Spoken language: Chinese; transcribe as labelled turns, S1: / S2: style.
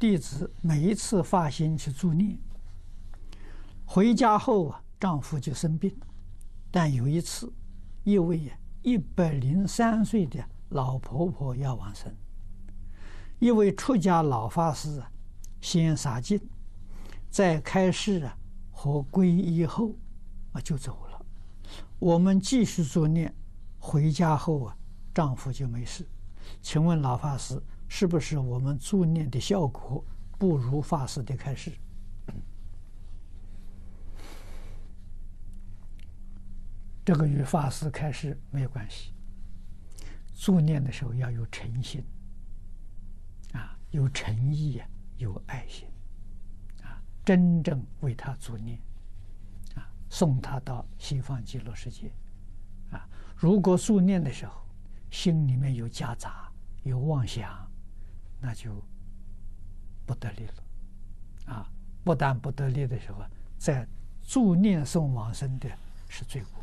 S1: 弟子每一次发心去助念，回家后啊，丈夫就生病。但有一次，一位一百零三岁的老婆婆要往生，一位出家老法师啊，先洒净，在开示啊和皈依后啊就走了。我们继续助念，回家后啊，丈夫就没事。请问老法师，是不是我们助念的效果不如法师的开示？这个与法师开示没有关系。助念的时候要有诚心，啊，有诚意啊，有爱心，啊，真正为他助念，啊，送他到西方极乐世界，啊，如果助念的时候心里面有夹杂、有妄想，那就不得力了，啊，不但不得力的时候，在助念送往生的是罪过。